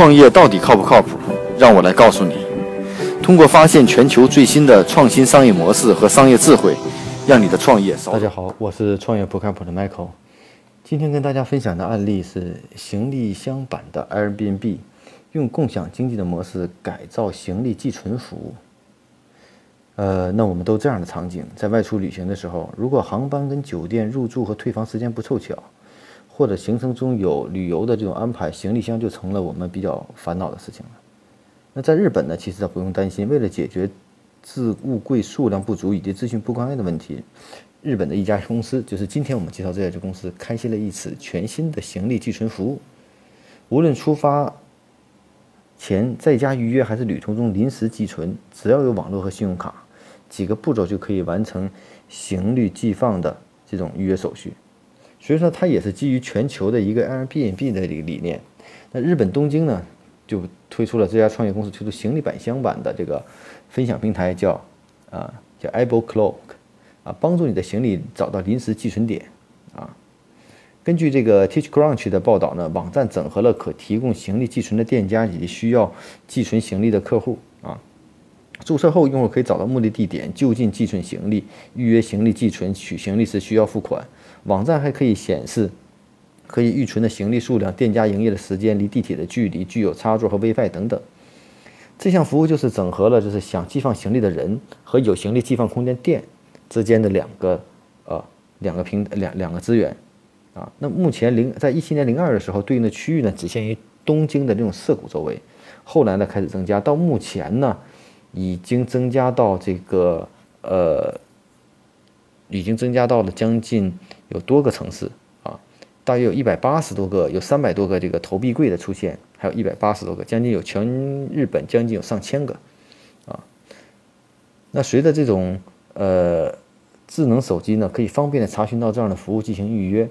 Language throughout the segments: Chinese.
创业到底靠不靠谱？让我来告诉你。通过发现全球最新的创新商业模式和商业智慧，让你的创业少。大家好，我是创业不靠谱的 Michael。今天跟大家分享的案例是行李箱版的 Airbnb，用共享经济的模式改造行李寄存服务。呃，那我们都这样的场景，在外出旅行的时候，如果航班跟酒店入住和退房时间不凑巧，或者行程中有旅游的这种安排，行李箱就成了我们比较烦恼的事情了。那在日本呢，其实不用担心。为了解决置物柜数量不足以及资讯不公开的问题，日本的一家公司，就是今天我们介绍这家公司，开启了一次全新的行李寄存服务。无论出发前在家预约，还是旅途中临时寄存，只要有网络和信用卡，几个步骤就可以完成行李寄放的这种预约手续。所以说，它也是基于全球的一个 Airbnb 的一个理念。那日本东京呢，就推出了这家创业公司推出行李板箱版的这个分享平台，叫啊叫 Able Cloak，啊帮助你的行李找到临时寄存点。啊，根据这个 TeachCrunch 的报道呢，网站整合了可提供行李寄存的店家以及需要寄存行李的客户。注册后用户可以找到目的地点，就近寄存行李，预约行李寄存，取行李时需要付款。网站还可以显示可以预存的行李数量、店家营业的时间、离地铁的距离、具有插座和 WiFi 等等。这项服务就是整合了就是想寄放行李的人和有行李寄放空间店之间的两个呃两个平两两个资源啊。那目前零在一七年零二的时候，对应的区域呢只限于东京的这种涩谷周围，后来呢开始增加，到目前呢已经增加到这个呃。已经增加到了将近有多个城市啊，大约有一百八十多个，有三百多个这个投币柜的出现，还有一百八十多个，将近有全日本将近有上千个啊。那随着这种呃智能手机呢，可以方便的查询到这样的服务进行预约。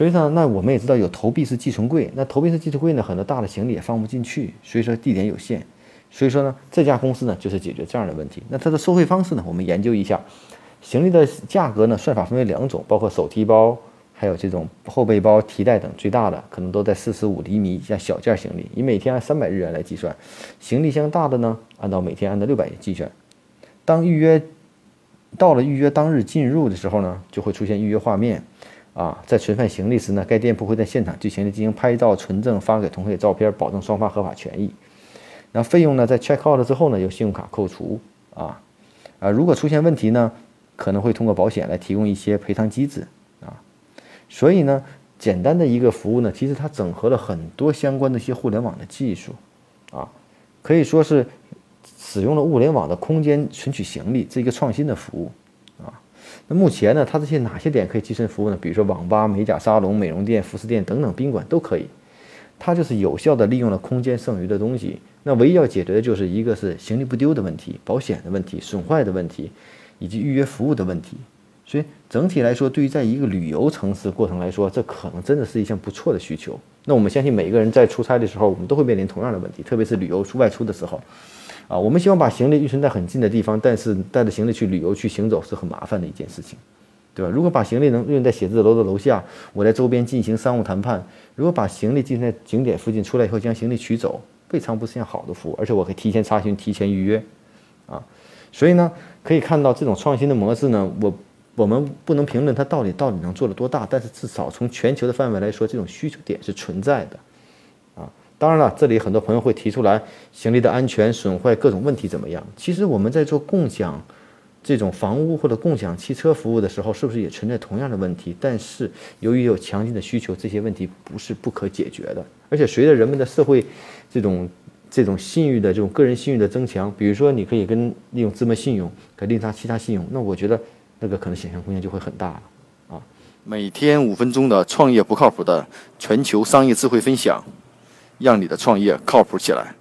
所以呢，那我们也知道有投币式寄存柜，那投币式寄存柜呢，很多大的行李也放不进去，所以说地点有限。所以说呢，这家公司呢就是解决这样的问题。那它的收费方式呢，我们研究一下。行李的价格呢，算法分为两种，包括手提包，还有这种后背包、提袋等。最大的可能都在四十五厘米以下小件行李，以每天按三百日元来计算。行李箱大的呢，按照每天按照六百元计算。当预约到了预约当日进入的时候呢，就会出现预约画面。啊，在存放行李时呢，该店铺会在现场对行李进行拍照存证，发给同行照片，保证双方合法权益。那费用呢？在 check out 之后呢，由信用卡扣除啊啊！如果出现问题呢，可能会通过保险来提供一些赔偿机制啊。所以呢，简单的一个服务呢，其实它整合了很多相关的一些互联网的技术啊，可以说是使用了物联网的空间存取行李这一个创新的服务。那目前呢，它这些哪些点可以寄存服务呢？比如说网吧、美甲沙龙、美容店、服饰店等等宾馆都可以。它就是有效的利用了空间剩余的东西。那唯一要解决的就是一个是行李不丢的问题、保险的问题、损坏的问题，以及预约服务的问题。所以整体来说，对于在一个旅游城市过程来说，这可能真的是一项不错的需求。那我们相信每一个人在出差的时候，我们都会面临同样的问题，特别是旅游出外出的时候，啊，我们希望把行李预存在很近的地方，但是带着行李去旅游去行走是很麻烦的一件事情，对吧？如果把行李能运在写字楼的楼下，我在周边进行商务谈判；如果把行李进行在景点附近，出来以后将行李取走。未尝不是件好的服务，而且我可以提前查询、提前预约，啊，所以呢，可以看到这种创新的模式呢，我我们不能评论它到底到底能做了多大，但是至少从全球的范围来说，这种需求点是存在的，当然了，这里很多朋友会提出来，行李的安全损坏各种问题怎么样？其实我们在做共享。这种房屋或者共享汽车服务的时候，是不是也存在同样的问题？但是由于有强劲的需求，这些问题不是不可解决的。而且随着人们的社会这种这种信誉的这种个人信誉的增强，比如说你可以跟利用芝麻信用，可利他其他信用，那我觉得那个可能想象空间就会很大了啊！每天五分钟的创业不靠谱的全球商业智慧分享，让你的创业靠谱起来。